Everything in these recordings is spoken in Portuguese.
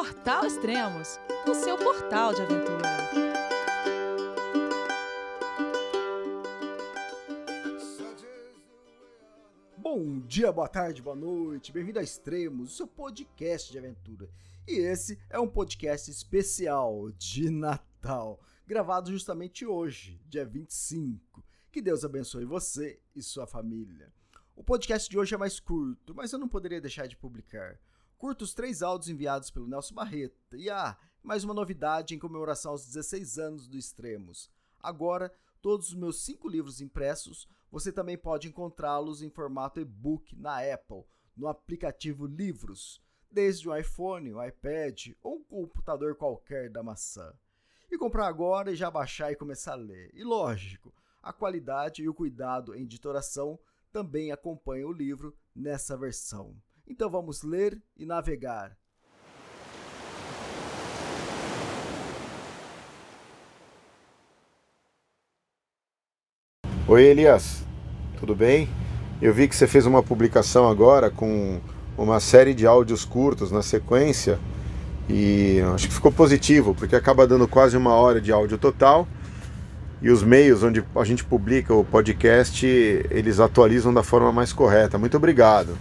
Portal Extremos, o seu portal de aventura. Bom dia, boa tarde, boa noite, bem-vindo a Extremos, o seu podcast de aventura. E esse é um podcast especial de Natal, gravado justamente hoje, dia 25. Que Deus abençoe você e sua família. O podcast de hoje é mais curto, mas eu não poderia deixar de publicar. Curto os três áudios enviados pelo Nelson Barreta. E ah, mais uma novidade em comemoração aos 16 anos do Extremos. Agora, todos os meus cinco livros impressos, você também pode encontrá-los em formato e-book na Apple, no aplicativo Livros, desde o iPhone, o iPad ou um computador qualquer da maçã. E comprar agora e já baixar e começar a ler. E lógico, a qualidade e o cuidado em editoração também acompanham o livro nessa versão. Então vamos ler e navegar. Oi Elias, tudo bem? Eu vi que você fez uma publicação agora com uma série de áudios curtos na sequência e acho que ficou positivo, porque acaba dando quase uma hora de áudio total e os meios onde a gente publica o podcast, eles atualizam da forma mais correta. Muito obrigado.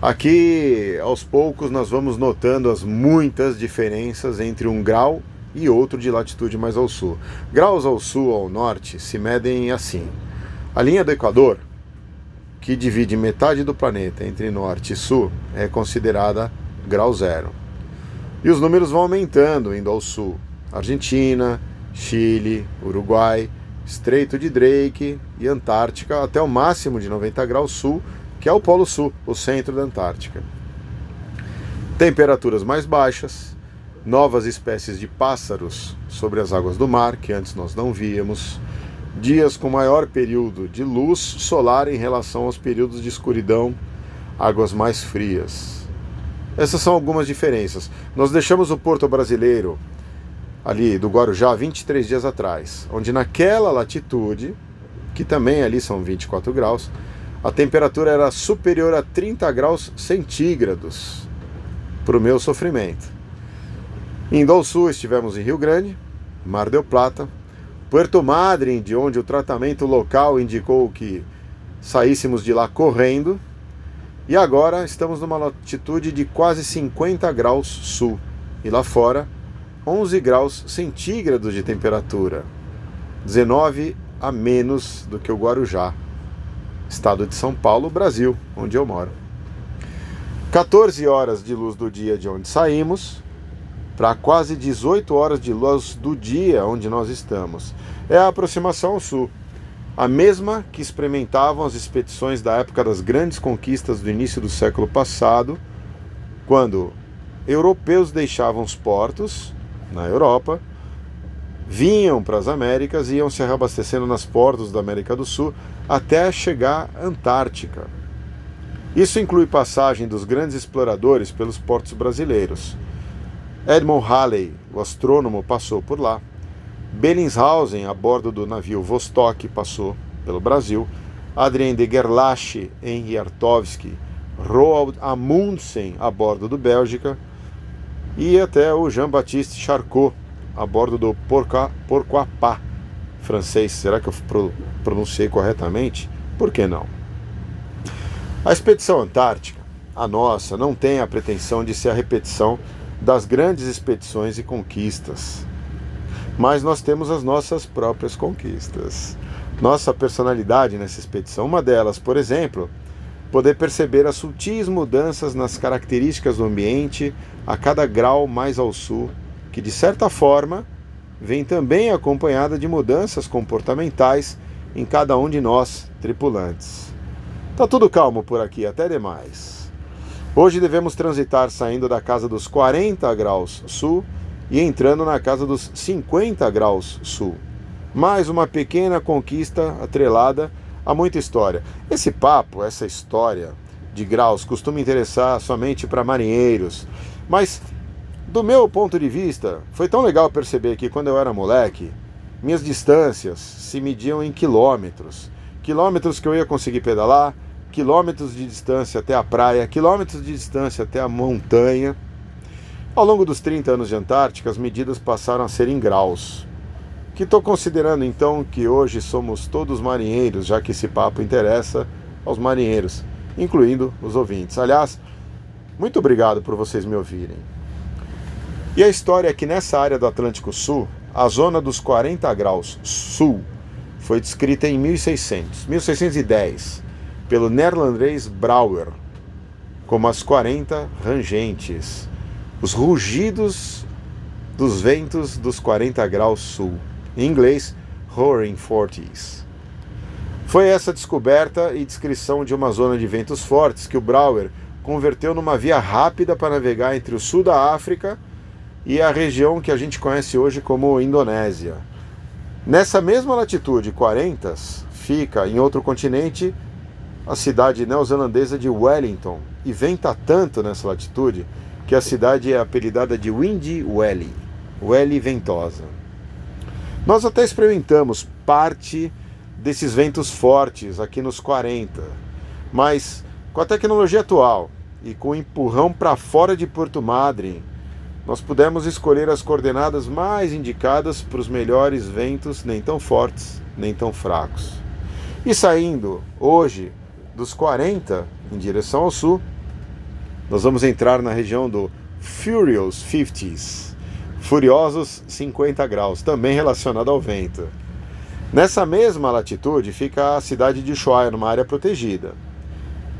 Aqui, aos poucos, nós vamos notando as muitas diferenças entre um grau e outro de latitude mais ao sul. Graus ao sul ao norte se medem assim. A linha do Equador, que divide metade do planeta entre norte e sul, é considerada grau zero. E os números vão aumentando indo ao sul. Argentina, Chile, Uruguai, Estreito de Drake e Antártica até o máximo de 90 graus sul que é o Polo Sul, o centro da Antártica. Temperaturas mais baixas, novas espécies de pássaros sobre as águas do mar, que antes nós não víamos, dias com maior período de luz solar em relação aos períodos de escuridão, águas mais frias. Essas são algumas diferenças. Nós deixamos o porto brasileiro ali do Guarujá 23 dias atrás, onde naquela latitude, que também ali são 24 graus, a temperatura era superior a 30 graus centígrados para o meu sofrimento. Indo ao sul, estivemos em Rio Grande, Mar del Plata, Puerto Madryn, de onde o tratamento local indicou que saíssemos de lá correndo, e agora estamos numa latitude de quase 50 graus sul, e lá fora 11 graus centígrados de temperatura, 19 a menos do que o Guarujá estado de São Paulo, Brasil, onde eu moro. 14 horas de luz do dia de onde saímos, para quase 18 horas de luz do dia onde nós estamos. É a aproximação ao sul, a mesma que experimentavam as expedições da época das grandes conquistas do início do século passado, quando europeus deixavam os portos na Europa vinham para as Américas e iam se reabastecendo nas portos da América do Sul até chegar à Antártica. Isso inclui passagem dos grandes exploradores pelos portos brasileiros. Edmond Halley, o astrônomo, passou por lá. Bellingshausen, a bordo do navio Vostok, passou pelo Brasil. Adrien de Gerlache, Henri Artovski, Roald Amundsen, a bordo do Bélgica. E até o Jean-Baptiste Charcot, a bordo do Porcoapá francês. Será que eu pronunciei corretamente? Por que não? A expedição antártica, a nossa, não tem a pretensão de ser a repetição das grandes expedições e conquistas. Mas nós temos as nossas próprias conquistas. Nossa personalidade nessa expedição, uma delas, por exemplo, poder perceber as sutis mudanças nas características do ambiente a cada grau mais ao sul que de certa forma vem também acompanhada de mudanças comportamentais em cada um de nós, tripulantes. Tá tudo calmo por aqui, até demais. Hoje devemos transitar saindo da casa dos 40 graus sul e entrando na casa dos 50 graus sul. Mais uma pequena conquista atrelada a muita história. Esse papo, essa história de graus costuma interessar somente para marinheiros, mas do meu ponto de vista, foi tão legal perceber que quando eu era moleque, minhas distâncias se mediam em quilômetros. Quilômetros que eu ia conseguir pedalar, quilômetros de distância até a praia, quilômetros de distância até a montanha. Ao longo dos 30 anos de Antártica, as medidas passaram a ser em graus. Que estou considerando então que hoje somos todos marinheiros, já que esse papo interessa aos marinheiros, incluindo os ouvintes. Aliás, muito obrigado por vocês me ouvirem. E a história é que nessa área do Atlântico Sul, a zona dos 40 graus sul foi descrita em 1600, 1610, pelo neerlandês Brouwer, como as 40 rangentes, os rugidos dos ventos dos 40 graus sul, em inglês, Roaring Forties. Foi essa descoberta e descrição de uma zona de ventos fortes que o Brouwer converteu numa via rápida para navegar entre o sul da África e a região que a gente conhece hoje como Indonésia. Nessa mesma latitude, 40, fica em outro continente a cidade neozelandesa de Wellington e venta tanto nessa latitude que a cidade é apelidada de Windy Welly, Welly ventosa. Nós até experimentamos parte desses ventos fortes aqui nos 40, mas com a tecnologia atual e com o empurrão para fora de Porto Madre, nós pudemos escolher as coordenadas mais indicadas para os melhores ventos, nem tão fortes, nem tão fracos. E saindo hoje dos 40 em direção ao sul, nós vamos entrar na região do Furious 50s, Furiosos 50 graus, também relacionado ao vento. Nessa mesma latitude fica a cidade de Ushuaia, numa área protegida.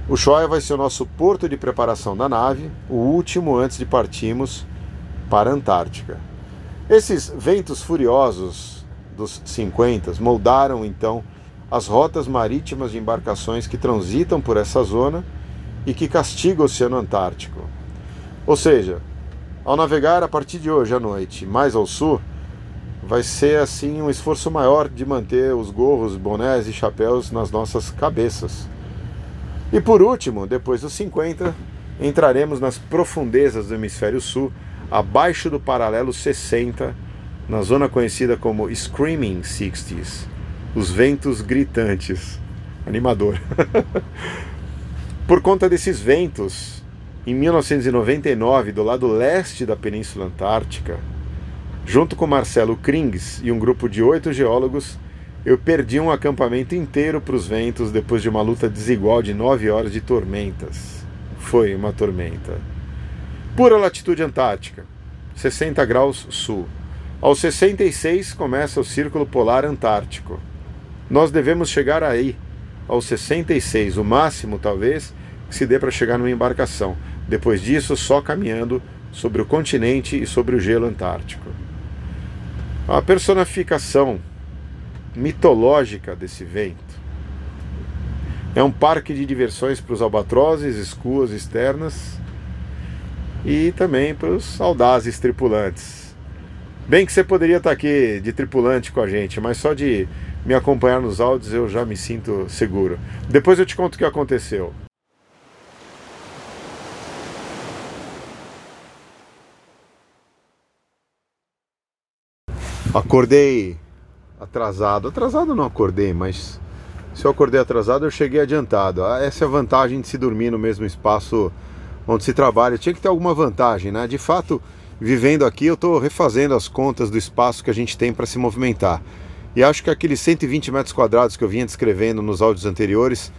Ushuaia vai ser o nosso porto de preparação da nave, o último antes de partirmos para a Antártica. Esses ventos furiosos dos 50 moldaram então as rotas marítimas de embarcações que transitam por essa zona e que castigam o Oceano Antártico. Ou seja, ao navegar a partir de hoje à noite mais ao sul, vai ser assim um esforço maior de manter os gorros, bonés e chapéus nas nossas cabeças. E por último, depois dos 50, entraremos nas profundezas do hemisfério sul, abaixo do paralelo 60, na zona conhecida como Screaming Sixties, os ventos gritantes. Animador. por conta desses ventos, em 1999, do lado leste da Península Antártica, junto com Marcelo Krings e um grupo de oito geólogos, eu perdi um acampamento inteiro para os ventos depois de uma luta desigual de nove horas de tormentas. Foi uma tormenta. Pura latitude antártica, 60 graus sul. Aos 66 começa o Círculo Polar Antártico. Nós devemos chegar aí, aos 66, o máximo talvez que se dê para chegar numa embarcação. Depois disso, só caminhando sobre o continente e sobre o gelo antártico. A personificação mitológica desse vento. É um parque de diversões para os albatrozes, escuas externas e também para os audazes tripulantes. Bem que você poderia estar aqui de tripulante com a gente, mas só de me acompanhar nos áudios eu já me sinto seguro. Depois eu te conto o que aconteceu. Acordei atrasado. Atrasado não acordei, mas se eu acordei atrasado, eu cheguei adiantado. Ah, essa é a vantagem de se dormir no mesmo espaço onde se trabalha. Tinha que ter alguma vantagem, né? De fato, vivendo aqui, eu estou refazendo as contas do espaço que a gente tem para se movimentar. E acho que aqueles 120 metros quadrados que eu vinha descrevendo nos áudios anteriores,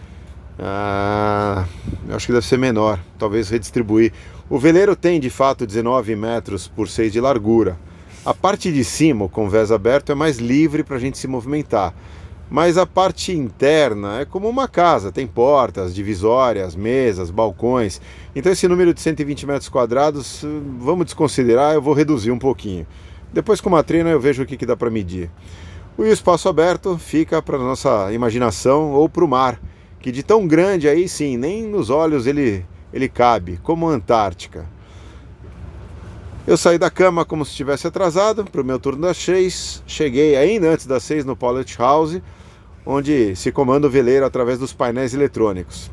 ah, acho que deve ser menor, talvez redistribuir. O veleiro tem de fato 19 metros por 6 de largura. A parte de cima, o convés aberto, é mais livre para a gente se movimentar. Mas a parte interna é como uma casa, tem portas, divisórias, mesas, balcões. Então esse número de 120 metros quadrados, vamos desconsiderar, eu vou reduzir um pouquinho. Depois com uma treina eu vejo o que, que dá para medir. O espaço aberto fica para nossa imaginação ou para o mar, que de tão grande aí sim, nem nos olhos ele, ele cabe, como a Antártica. Eu saí da cama como se estivesse atrasado para o meu turno das seis. Cheguei ainda antes das seis no Pilot House, onde se comanda o veleiro através dos painéis eletrônicos.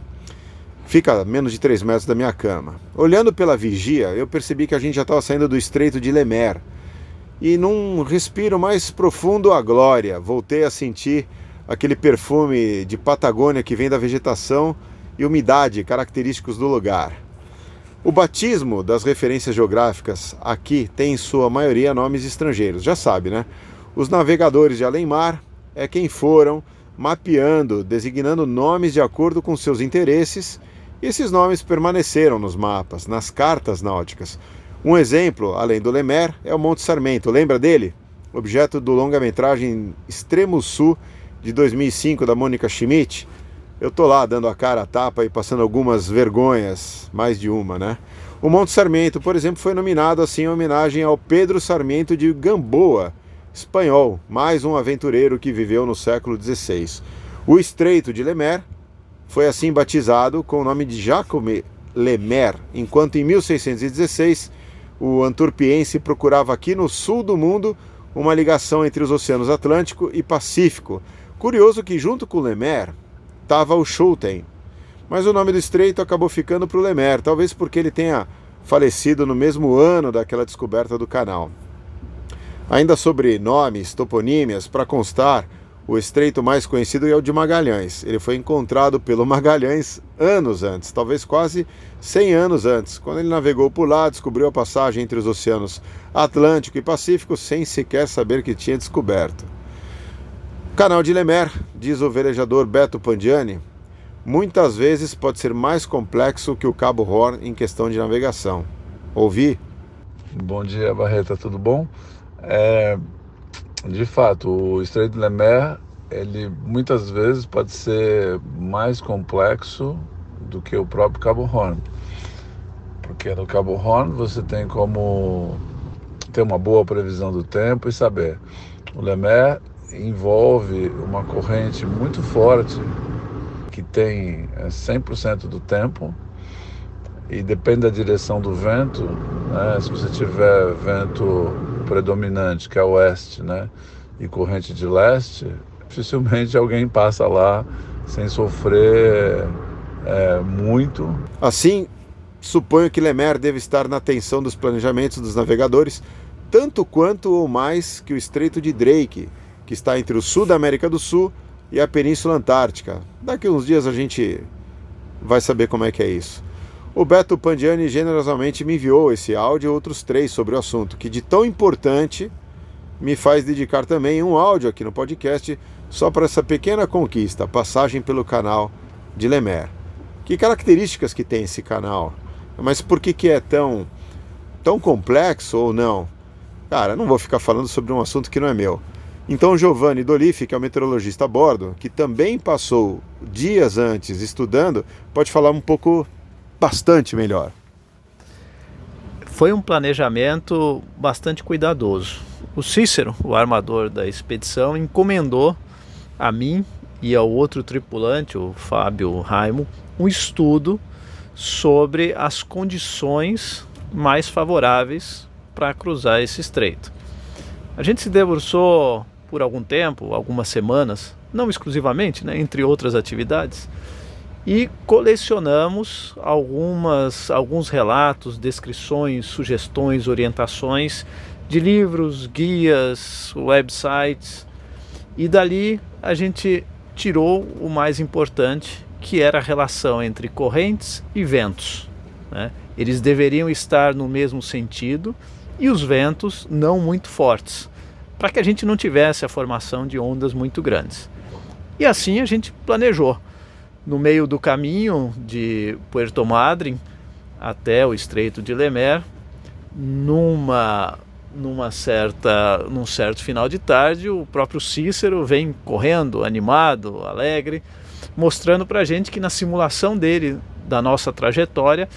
Fica a menos de 3 metros da minha cama. Olhando pela vigia, eu percebi que a gente já estava saindo do estreito de Lemaire. E num respiro mais profundo a glória, voltei a sentir aquele perfume de Patagônia que vem da vegetação e umidade característicos do lugar. O batismo das referências geográficas aqui tem em sua maioria nomes estrangeiros, já sabe, né? Os navegadores de além-mar é quem foram mapeando, designando nomes de acordo com seus interesses, e esses nomes permaneceram nos mapas, nas cartas náuticas. Um exemplo, além do Lemer, é o Monte Sarmento. Lembra dele? Objeto do longa-metragem Extremo Sul de 2005 da Mônica Schmidt. Eu tô lá dando a cara a tapa e passando algumas vergonhas, mais de uma, né? O Monte Sarmento, por exemplo, foi nominado assim em homenagem ao Pedro Sarmiento de Gamboa, espanhol, mais um aventureiro que viveu no século XVI. O Estreito de Lemer foi assim batizado com o nome de Jacome Lemer, enquanto em 1616 o anturpiense procurava aqui no sul do mundo uma ligação entre os oceanos Atlântico e Pacífico. Curioso que junto com Lemer estava o Schulten, mas o nome do estreito acabou ficando para o Lemer, talvez porque ele tenha falecido no mesmo ano daquela descoberta do canal. Ainda sobre nomes, toponímias, para constar, o estreito mais conhecido é o de Magalhães. Ele foi encontrado pelo Magalhães anos antes, talvez quase 100 anos antes, quando ele navegou por lá, descobriu a passagem entre os oceanos Atlântico e Pacífico sem sequer saber que tinha descoberto. Canal de Lemer, diz o velejador Beto Pandiani, muitas vezes pode ser mais complexo que o Cabo Horn em questão de navegação. Ouvi? Bom dia, Barreta, tudo bom? É, de fato, o Estreito de Lemaire, ele muitas vezes pode ser mais complexo do que o próprio Cabo Horn. Porque no Cabo Horn você tem como ter uma boa previsão do tempo e saber. O Lemaire envolve uma corrente muito forte que tem 100% é, do tempo e depende da direção do vento, né? se você tiver vento predominante, que é oeste, né? e corrente de leste, dificilmente alguém passa lá sem sofrer é, muito. Assim, suponho que Lemer deve estar na atenção dos planejamentos dos navegadores, tanto quanto ou mais que o Estreito de Drake, que está entre o sul da América do Sul e a Península Antártica. Daqui uns dias a gente vai saber como é que é isso. O Beto Pandiani generosamente me enviou esse áudio e outros três sobre o assunto, que de tão importante me faz dedicar também um áudio aqui no podcast só para essa pequena conquista, passagem pelo canal de Lemer. Que características que tem esse canal? Mas por que, que é tão, tão complexo ou não? Cara, não vou ficar falando sobre um assunto que não é meu. Então, Giovanni Dolife, que é o meteorologista a bordo, que também passou dias antes estudando, pode falar um pouco bastante melhor. Foi um planejamento bastante cuidadoso. O Cícero, o armador da expedição, encomendou a mim e ao outro tripulante, o Fábio Raimo, um estudo sobre as condições mais favoráveis para cruzar esse estreito. A gente se debruçou por algum tempo, algumas semanas, não exclusivamente, né, entre outras atividades, e colecionamos algumas, alguns relatos, descrições, sugestões, orientações de livros, guias, websites e dali a gente tirou o mais importante, que era a relação entre correntes e ventos. Né? Eles deveriam estar no mesmo sentido e os ventos não muito fortes, para que a gente não tivesse a formação de ondas muito grandes. E assim a gente planejou no meio do caminho de Puerto Madryn até o Estreito de Lemer, numa numa certa num certo final de tarde, o próprio Cícero vem correndo, animado, alegre, mostrando para a gente que na simulação dele da nossa trajetória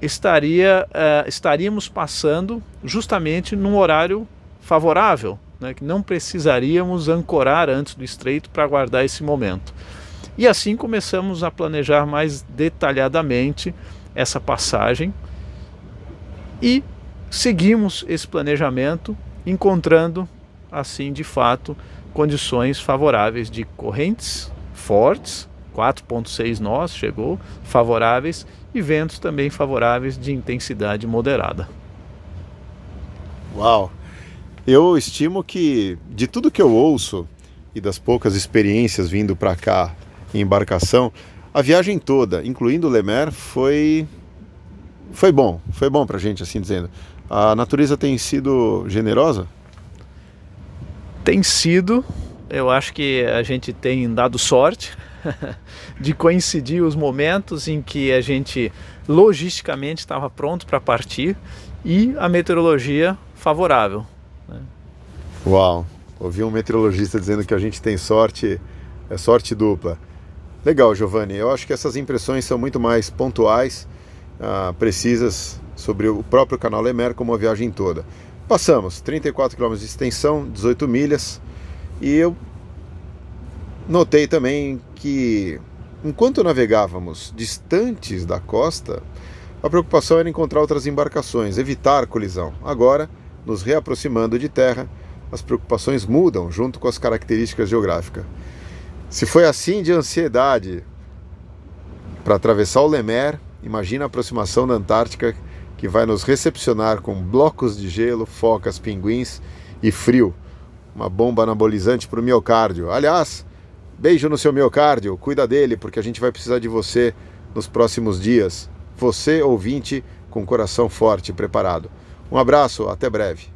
estaria uh, estaríamos passando justamente num horário favorável, né, que não precisaríamos ancorar antes do estreito para aguardar esse momento. E assim começamos a planejar mais detalhadamente essa passagem e seguimos esse planejamento, encontrando assim de fato condições favoráveis de correntes fortes, 4.6 nós chegou, favoráveis e ventos também favoráveis de intensidade moderada. Uau! Eu estimo que de tudo que eu ouço e das poucas experiências vindo para cá embarcação, a viagem toda, incluindo Lemer, foi foi bom, foi bom pra gente, assim dizendo. A natureza tem sido generosa? Tem sido, eu acho que a gente tem dado sorte de coincidir os momentos em que a gente logisticamente estava pronto para partir e a meteorologia favorável. Né? Uau! Ouvi um meteorologista dizendo que a gente tem sorte, é sorte dupla. Legal, Giovanni. Eu acho que essas impressões são muito mais pontuais, uh, precisas sobre o próprio canal Lemer como a viagem toda. Passamos 34 km de extensão, 18 milhas, e eu notei também que enquanto navegávamos distantes da costa, a preocupação era encontrar outras embarcações, evitar colisão. Agora, nos reaproximando de terra, as preocupações mudam junto com as características geográficas. Se foi assim de ansiedade para atravessar o Lemer, imagina a aproximação da Antártica que vai nos recepcionar com blocos de gelo, focas, pinguins e frio. Uma bomba anabolizante para o miocárdio. Aliás, beijo no seu miocárdio, cuida dele porque a gente vai precisar de você nos próximos dias. Você, ouvinte, com coração forte e preparado. Um abraço, até breve.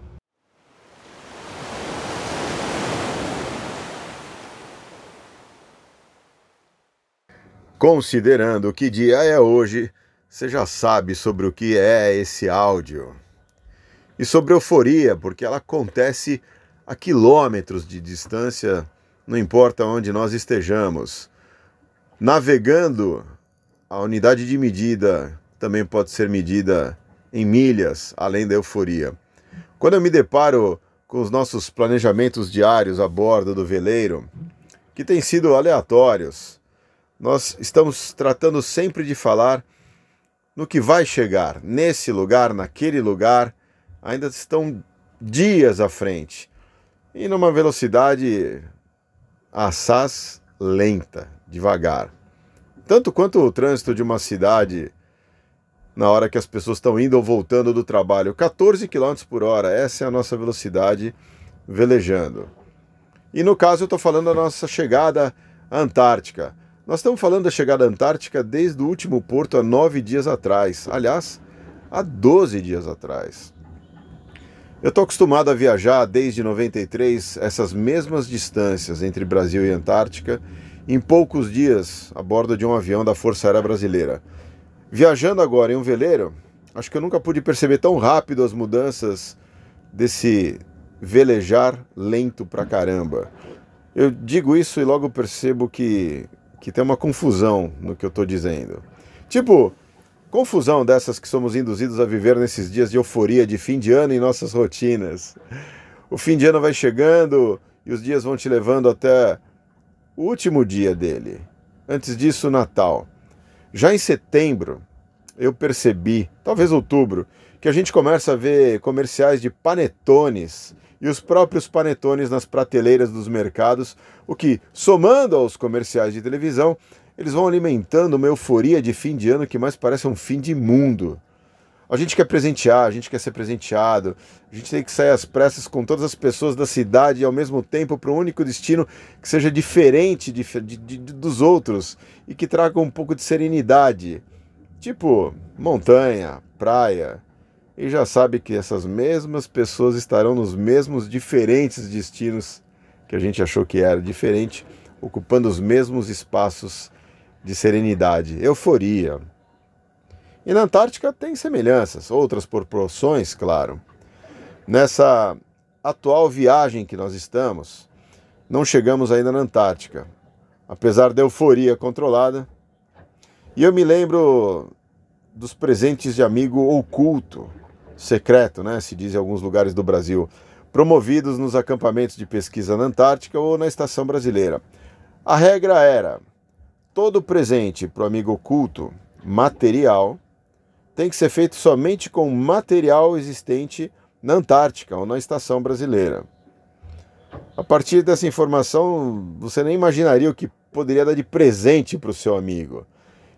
Considerando que dia é hoje, você já sabe sobre o que é esse áudio. E sobre euforia, porque ela acontece a quilômetros de distância, não importa onde nós estejamos. Navegando a unidade de medida também pode ser medida em milhas, além da euforia. Quando eu me deparo com os nossos planejamentos diários a bordo do veleiro, que têm sido aleatórios, nós estamos tratando sempre de falar no que vai chegar, nesse lugar, naquele lugar, ainda estão dias à frente e numa velocidade assaz lenta, devagar tanto quanto o trânsito de uma cidade na hora que as pessoas estão indo ou voltando do trabalho. 14 km por hora, essa é a nossa velocidade velejando. E no caso eu estou falando da nossa chegada à Antártica. Nós estamos falando da chegada à Antártica desde o último porto há nove dias atrás. Aliás, há 12 dias atrás. Eu estou acostumado a viajar desde 93 essas mesmas distâncias entre Brasil e Antártica em poucos dias a bordo de um avião da Força Aérea Brasileira. Viajando agora em um veleiro, acho que eu nunca pude perceber tão rápido as mudanças desse velejar lento pra caramba. Eu digo isso e logo percebo que, que tem uma confusão no que eu estou dizendo. Tipo, confusão dessas que somos induzidos a viver nesses dias de euforia de fim de ano em nossas rotinas. O fim de ano vai chegando e os dias vão te levando até o último dia dele. Antes disso, Natal. Já em setembro, eu percebi, talvez outubro, que a gente começa a ver comerciais de panetones e os próprios panetones nas prateleiras dos mercados, o que, somando aos comerciais de televisão, eles vão alimentando uma euforia de fim de ano que mais parece um fim de mundo. A gente quer presentear, a gente quer ser presenteado, a gente tem que sair às pressas com todas as pessoas da cidade e ao mesmo tempo para um único destino que seja diferente de, de, de, dos outros e que traga um pouco de serenidade. Tipo montanha, praia. E já sabe que essas mesmas pessoas estarão nos mesmos diferentes destinos que a gente achou que era diferente, ocupando os mesmos espaços de serenidade, euforia, e na Antártica tem semelhanças, outras proporções, claro. Nessa atual viagem que nós estamos, não chegamos ainda na Antártica, apesar da euforia controlada. E eu me lembro dos presentes de amigo oculto, secreto, né, se diz em alguns lugares do Brasil, promovidos nos acampamentos de pesquisa na Antártica ou na estação brasileira. A regra era: todo presente para o amigo oculto, material, tem que ser feito somente com material existente na Antártica ou na estação brasileira. A partir dessa informação, você nem imaginaria o que poderia dar de presente para o seu amigo.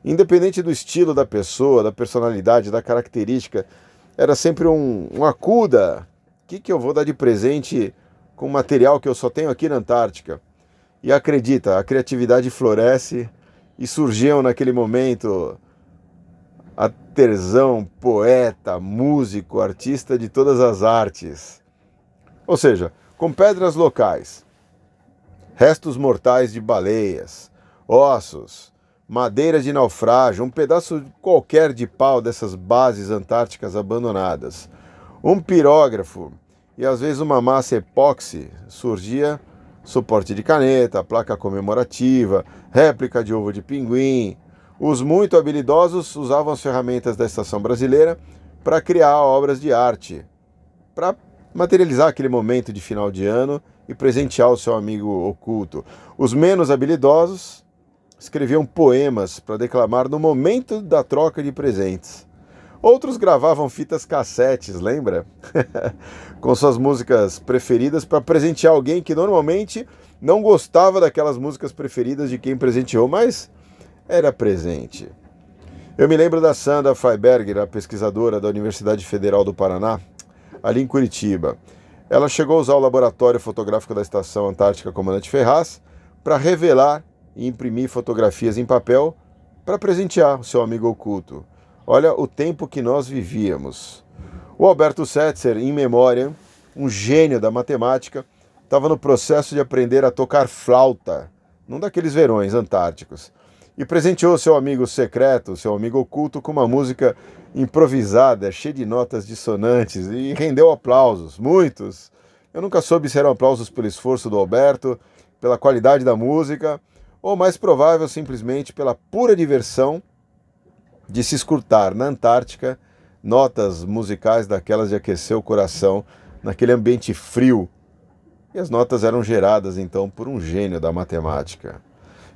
Independente do estilo da pessoa, da personalidade, da característica, era sempre um, um acuda. O que, que eu vou dar de presente com material que eu só tenho aqui na Antártica? E acredita, a criatividade floresce e surgiam naquele momento Peterzão, poeta, músico, artista de todas as artes. Ou seja, com pedras locais, restos mortais de baleias, ossos, madeira de naufrágio, um pedaço qualquer de pau dessas bases antárticas abandonadas, um pirógrafo e às vezes uma massa epóxi surgia suporte de caneta, placa comemorativa, réplica de ovo de pinguim. Os muito habilidosos usavam as ferramentas da estação brasileira para criar obras de arte, para materializar aquele momento de final de ano e presentear o seu amigo oculto. Os menos habilidosos escreviam poemas para declamar no momento da troca de presentes. Outros gravavam fitas cassetes, lembra? Com suas músicas preferidas para presentear alguém que normalmente não gostava daquelas músicas preferidas de quem presenteou, mas era presente. Eu me lembro da Sandra Freiberger, a pesquisadora da Universidade Federal do Paraná, ali em Curitiba. Ela chegou a usar o laboratório fotográfico da Estação Antártica Comandante Ferraz para revelar e imprimir fotografias em papel para presentear o seu amigo oculto. Olha o tempo que nós vivíamos. O Alberto Setzer, em memória, um gênio da matemática, estava no processo de aprender a tocar flauta, num daqueles verões antárticos, e presenteou seu amigo secreto, seu amigo oculto, com uma música improvisada, cheia de notas dissonantes, e rendeu aplausos, muitos. Eu nunca soube se eram aplausos pelo esforço do Alberto, pela qualidade da música, ou mais provável simplesmente pela pura diversão de se escutar na Antártica notas musicais daquelas de aquecer o coração naquele ambiente frio. E as notas eram geradas então por um gênio da matemática.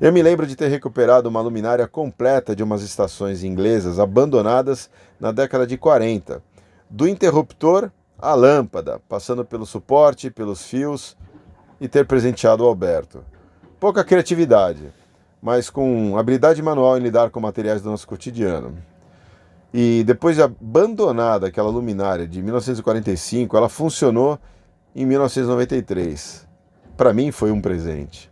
Eu me lembro de ter recuperado uma luminária completa de umas estações inglesas abandonadas na década de 40, do interruptor à lâmpada, passando pelo suporte, pelos fios, e ter presenteado o Alberto pouca criatividade, mas com habilidade manual em lidar com materiais do nosso cotidiano. E depois de abandonada aquela luminária de 1945, ela funcionou em 1993. Para mim foi um presente.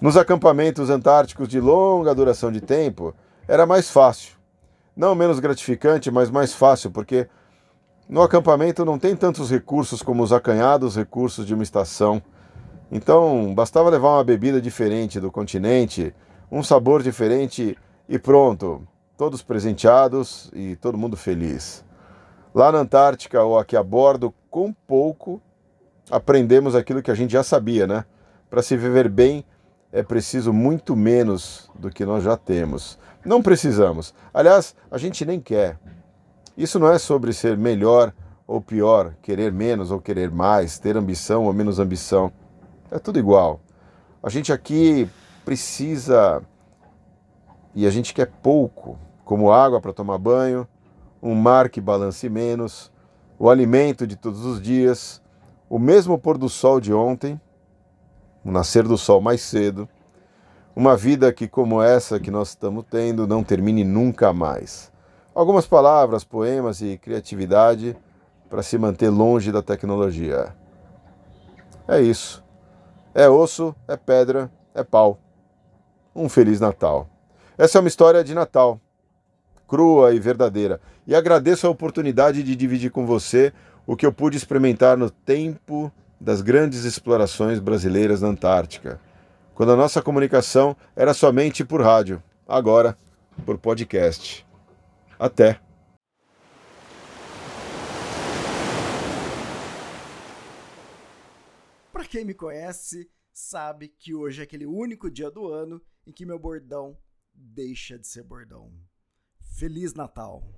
Nos acampamentos antárticos de longa duração de tempo, era mais fácil. Não menos gratificante, mas mais fácil, porque no acampamento não tem tantos recursos como os acanhados recursos de uma estação então, bastava levar uma bebida diferente do continente, um sabor diferente e pronto, todos presenteados e todo mundo feliz. Lá na Antártica ou aqui a bordo, com pouco, aprendemos aquilo que a gente já sabia, né? Para se viver bem é preciso muito menos do que nós já temos. Não precisamos. Aliás, a gente nem quer. Isso não é sobre ser melhor ou pior, querer menos ou querer mais, ter ambição ou menos ambição. É tudo igual. A gente aqui precisa e a gente quer pouco, como água para tomar banho, um mar que balance menos, o alimento de todos os dias, o mesmo pôr do sol de ontem, o nascer do sol mais cedo, uma vida que, como essa que nós estamos tendo, não termine nunca mais. Algumas palavras, poemas e criatividade para se manter longe da tecnologia. É isso. É osso, é pedra, é pau. Um Feliz Natal. Essa é uma história de Natal, crua e verdadeira. E agradeço a oportunidade de dividir com você o que eu pude experimentar no tempo das grandes explorações brasileiras na Antártica, quando a nossa comunicação era somente por rádio, agora por podcast. Até! Para quem me conhece, sabe que hoje é aquele único dia do ano em que meu bordão deixa de ser bordão. Feliz Natal!